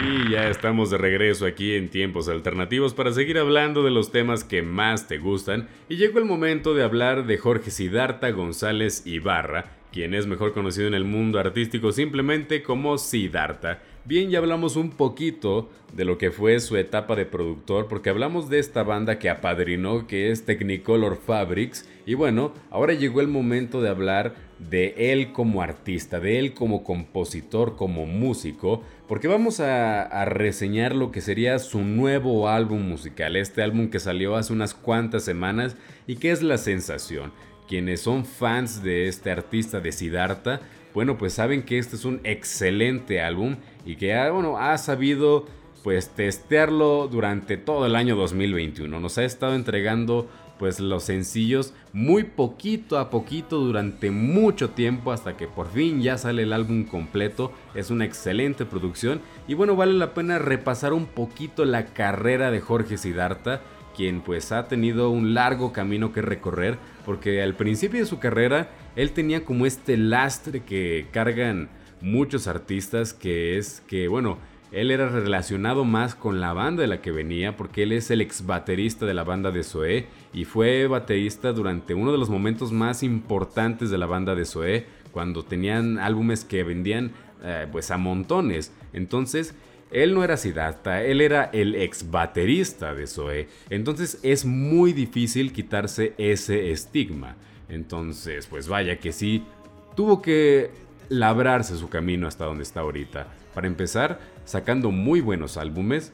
Y ya estamos de regreso aquí en Tiempos Alternativos para seguir hablando de los temas que más te gustan y llegó el momento de hablar de Jorge Sidarta González Ibarra, quien es mejor conocido en el mundo artístico simplemente como Sidarta. Bien, ya hablamos un poquito de lo que fue su etapa de productor, porque hablamos de esta banda que apadrinó, que es Technicolor Fabrics, y bueno, ahora llegó el momento de hablar de él como artista, de él como compositor, como músico, porque vamos a, reseñar lo que sería su nuevo álbum musical, este álbum que salió hace unas cuantas semanas y que es la sensación. Quienes son fans de este artista de Siddhartha, bueno, pues saben que este es un excelente álbum y que ha, bueno, ha sabido pues testearlo durante todo el año 2021. Nos ha estado entregando pues los sencillos muy poquito a poquito durante mucho tiempo hasta que por fin ya sale el álbum completo. Es una excelente producción y bueno, vale la pena repasar un poquito la carrera de Jorge Siddhartha, quien pues ha tenido un largo camino que recorrer porque al principio de su carrera él tenía como este lastre que cargan muchos artistas que es que, bueno, él era relacionado más con la banda de la que venía porque él es el ex baterista de la banda de Zoé y fue baterista durante uno de los momentos más importantes de la banda de Zoé cuando tenían álbumes que vendían eh, pues a montones. Entonces, él no era Siddhartha, él era el ex baterista de Zoé. Entonces es muy difícil quitarse ese estigma. Entonces, pues vaya que sí, tuvo que labrarse su camino hasta donde está ahorita. Para empezar, sacando muy buenos álbumes,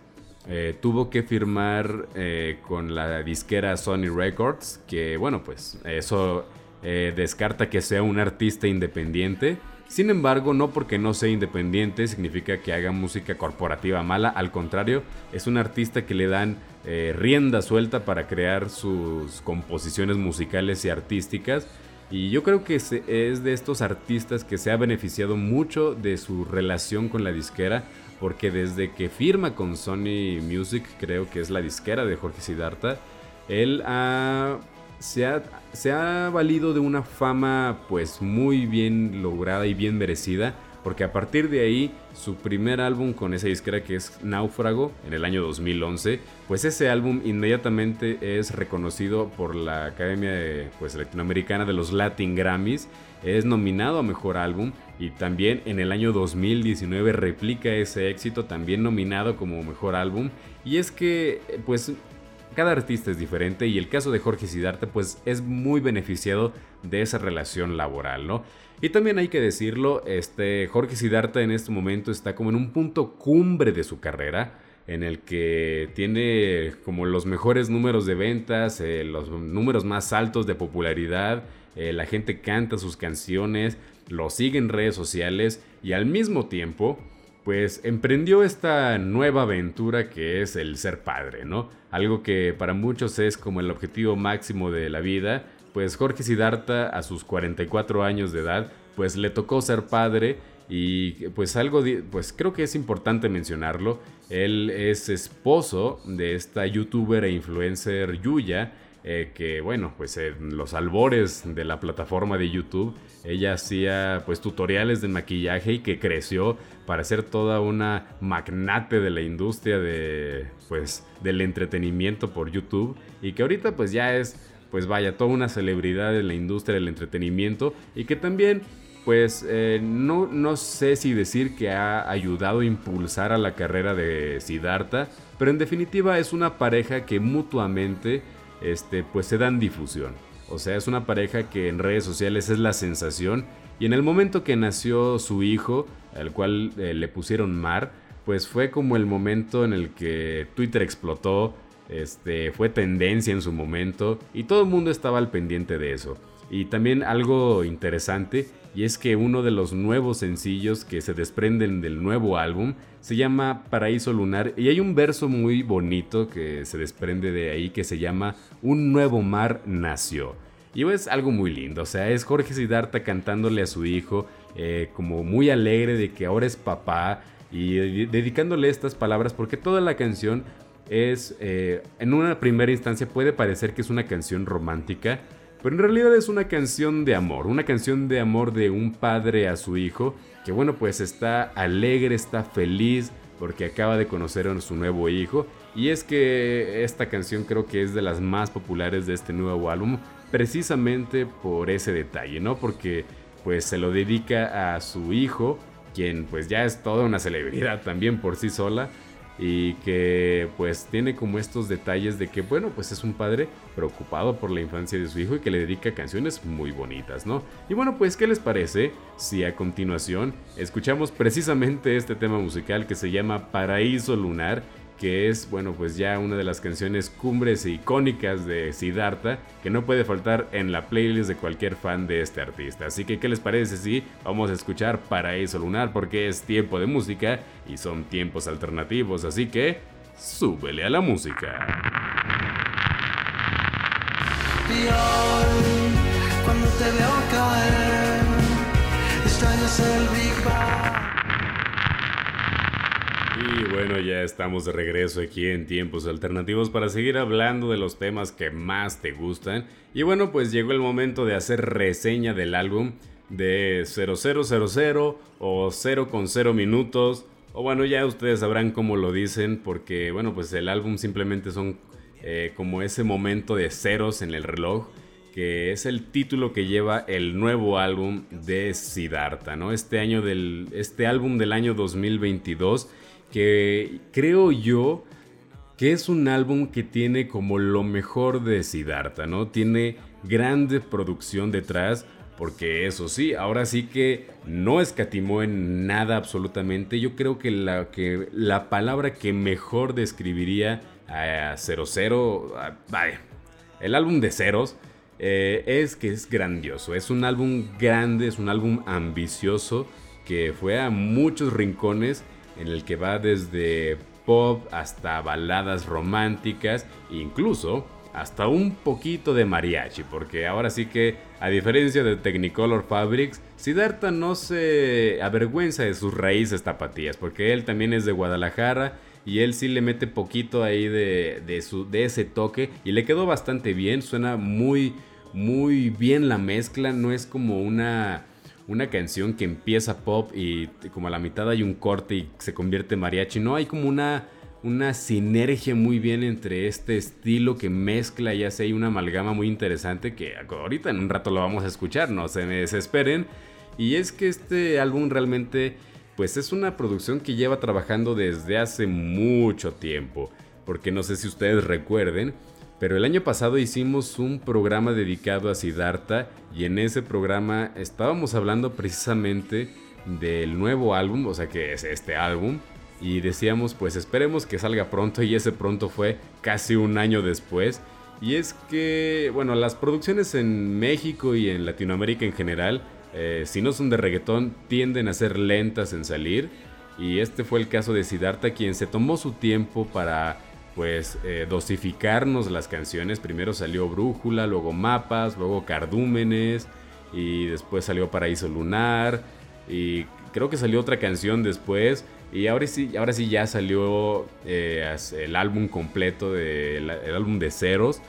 eh, tuvo que firmar eh, con la disquera Sony Records, que bueno, pues eso eh, descarta que sea un artista independiente. Sin embargo, no porque no sea independiente significa que haga música corporativa mala, al contrario, es un artista que le dan rienda suelta para crear sus composiciones musicales y artísticas y yo creo que es de estos artistas que se ha beneficiado mucho de su relación con la disquera, porque desde que firma con Sony Music, creo que es la disquera de Jorge Siddhartha, él se, ha, se ha valido de una fama pues muy bien lograda y bien merecida porque a partir de ahí su primer álbum con esa disquera que es Náufrago en el año 2011, pues ese álbum inmediatamente es reconocido por la Academia pues, Latinoamericana de los Latin Grammys, es nominado a Mejor Álbum y también en el año 2019 replica ese éxito, también nominado como Mejor Álbum. Y es que pues cada artista es diferente y el caso de Jorge Sidarte pues es muy beneficiado de esa relación laboral, ¿no? Y también hay que decirlo, este Jorge Sidarta en este momento está como en un punto cumbre de su carrera, en el que tiene como los mejores números de ventas, eh, los números más altos de popularidad, eh, la gente canta sus canciones, lo sigue en redes sociales y al mismo tiempo, pues emprendió esta nueva aventura que es el ser padre, ¿no? Algo que para muchos es como el objetivo máximo de la vida, pues Jorge Sidarta a sus 44 años de edad, pues le tocó ser padre y pues algo, pues creo que es importante mencionarlo, él es esposo de esta youtuber e influencer Yuya, eh, que bueno, pues en los albores de la plataforma de YouTube, ella hacía pues tutoriales de maquillaje y que creció para ser toda una magnate de la industria de pues del entretenimiento por YouTube y que ahorita pues ya es pues vaya, toda una celebridad en la industria del entretenimiento y que también pues eh, no, no sé si decir que ha ayudado a impulsar a la carrera de Siddhartha, pero en definitiva es una pareja que mutuamente este, pues se dan difusión. O sea, es una pareja que en redes sociales es la sensación y en el momento que nació su hijo, al cual eh, le pusieron Mar, pues fue como el momento en el que Twitter explotó, este, fue tendencia en su momento y todo el mundo estaba al pendiente de eso. Y también algo interesante, y es que uno de los nuevos sencillos que se desprenden del nuevo álbum se llama Paraíso Lunar y hay un verso muy bonito que se desprende de ahí que se llama Un nuevo mar nació. Y es algo muy lindo, o sea, es Jorge Siddhartha cantándole a su hijo eh, como muy alegre de que ahora es papá y dedicándole estas palabras porque toda la canción es, eh, en una primera instancia puede parecer que es una canción romántica, pero en realidad es una canción de amor, una canción de amor de un padre a su hijo, que bueno, pues está alegre, está feliz porque acaba de conocer a su nuevo hijo y es que esta canción creo que es de las más populares de este nuevo álbum precisamente por ese detalle, ¿no? Porque pues se lo dedica a su hijo, quien pues ya es toda una celebridad también por sí sola y que pues tiene como estos detalles de que bueno pues es un padre preocupado por la infancia de su hijo y que le dedica canciones muy bonitas, ¿no? Y bueno pues ¿qué les parece si a continuación escuchamos precisamente este tema musical que se llama Paraíso Lunar que es, bueno, pues ya una de las canciones cumbres e icónicas de Siddhartha, que no puede faltar en la playlist de cualquier fan de este artista. Así que, ¿qué les parece si vamos a escuchar Paraíso Lunar? Porque es tiempo de música y son tiempos alternativos, así que, súbele a la música. Y bueno, ya estamos de regreso aquí en Tiempos Alternativos para seguir hablando de los temas que más te gustan. Y bueno, pues llegó el momento de hacer reseña del álbum de 0000 o 0 con 0 minutos. O bueno, ya ustedes sabrán cómo lo dicen porque bueno, pues el álbum simplemente son eh, como ese momento de ceros en el reloj que es el título que lleva el nuevo álbum de Siddhartha, ¿no? Este año del este álbum del año 2022 que creo yo que es un álbum que tiene como lo mejor de Siddhartha, ¿no? Tiene grande producción detrás, porque eso sí, ahora sí que no escatimó en nada absolutamente. Yo creo que la, que la palabra que mejor describiría a 00, vaya, el álbum de ceros, eh, es que es grandioso. Es un álbum grande, es un álbum ambicioso que fue a muchos rincones en el que va desde pop hasta baladas románticas, incluso hasta un poquito de mariachi, porque ahora sí que, a diferencia de Technicolor Fabrics, Siddhartha no se avergüenza de sus raíces tapatías, porque él también es de Guadalajara y él sí le mete poquito ahí de, de, su, de ese toque y le quedó bastante bien, suena muy, muy bien la mezcla, no es como una una canción que empieza pop y como a la mitad hay un corte y se convierte en mariachi. No, hay como una, una sinergia muy bien entre este estilo que mezcla y hace una amalgama muy interesante que ahorita en un rato lo vamos a escuchar, no se me desesperen. Y es que este álbum realmente pues es una producción que lleva trabajando desde hace mucho tiempo. Porque no sé si ustedes recuerden, pero el año pasado hicimos un programa dedicado a Siddhartha y en ese programa estábamos hablando precisamente del nuevo álbum, o sea que es este álbum, y decíamos pues esperemos que salga pronto y ese pronto fue casi un año después. Y es que, bueno, las producciones en México y en Latinoamérica en general, eh, si no son de reggaetón, tienden a ser lentas en salir. Y este fue el caso de Siddhartha, quien se tomó su tiempo para pues eh, dosificarnos las canciones. Primero salió Brújula, luego Mapas, luego Cardúmenes y después salió Paraíso Lunar y creo que salió otra canción después y ahora sí, ahora sí ya salió eh, el álbum completo, de, el, álbum de ceros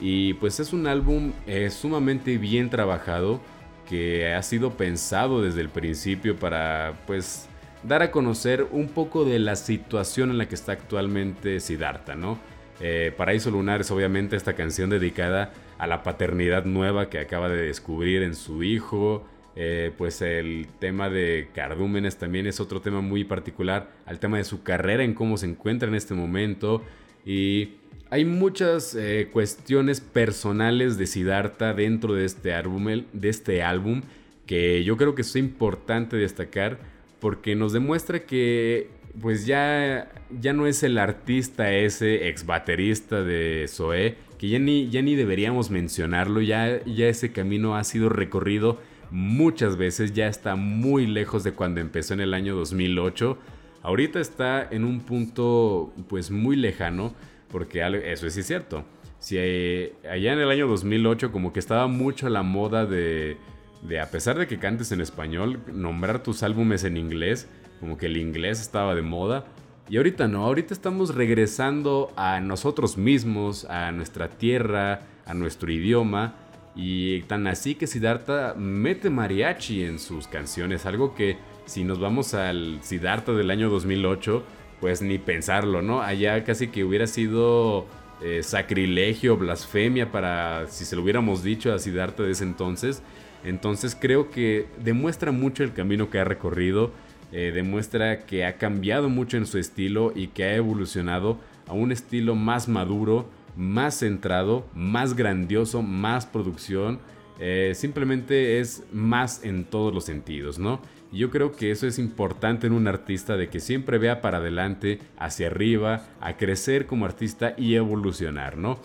y pues es un álbum eh, sumamente bien trabajado que ha sido pensado desde el principio para pues dar a conocer un poco de la situación en la que está actualmente Siddhartha, ¿no? Eh, Paraíso Lunar es obviamente esta canción dedicada a la paternidad nueva que acaba de descubrir en su hijo. Eh, pues el tema de Cardúmenes también es otro tema muy particular al tema de su carrera, en cómo se encuentra en este momento. Y hay muchas eh, cuestiones personales de Siddhartha dentro de este, álbum, de este álbum que yo creo que es importante destacar porque nos demuestra que pues ya, ya no es el artista ese ex baterista de Zoé, que ya ni, ya ni deberíamos mencionarlo, ya, ya ese camino ha sido recorrido muchas veces, ya está muy lejos de cuando empezó en el año 2008. Ahorita está en un punto pues muy lejano, porque eso es cierto. Si eh, allá en el año 2008 como que estaba mucho la moda de de a pesar de que cantes en español, nombrar tus álbumes en inglés, como que el inglés estaba de moda. Y ahorita no, ahorita estamos regresando a nosotros mismos, a nuestra tierra, a nuestro idioma. Y tan así que Siddhartha mete mariachi en sus canciones, algo que si nos vamos al Siddhartha del año 2008, pues ni pensarlo, ¿no? Allá casi que hubiera sido eh, sacrilegio, blasfemia para si se lo hubiéramos dicho a Siddhartha de ese entonces. Entonces creo que demuestra mucho el camino que ha recorrido, eh, demuestra que ha cambiado mucho en su estilo y que ha evolucionado a un estilo más maduro, más centrado, más grandioso, más producción. Eh, simplemente es más en todos los sentidos, ¿no? Y yo creo que eso es importante en un artista de que siempre vea para adelante, hacia arriba, a crecer como artista y evolucionar, ¿no?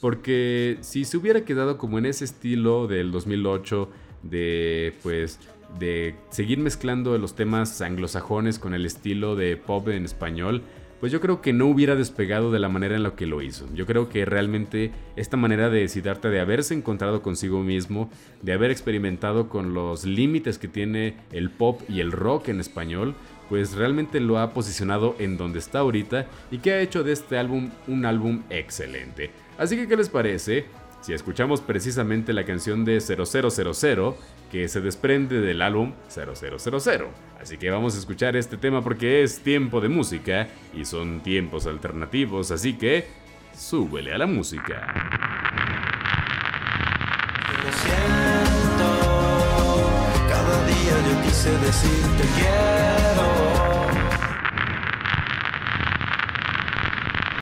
Porque si se hubiera quedado como en ese estilo del 2008 de pues de seguir mezclando los temas anglosajones con el estilo de pop en español, pues yo creo que no hubiera despegado de la manera en la que lo hizo. Yo creo que realmente esta manera de Siddhartha de haberse encontrado consigo mismo, de haber experimentado con los límites que tiene el pop y el rock en español, pues realmente lo ha posicionado en donde está ahorita y que ha hecho de este álbum un álbum excelente. Así que, ¿qué les parece? Si escuchamos precisamente la canción de 0000 que se desprende del álbum 0000. Así que vamos a escuchar este tema porque es tiempo de música y son tiempos alternativos, así que súbele a la música. Lo siento, cada día yo quise decirte que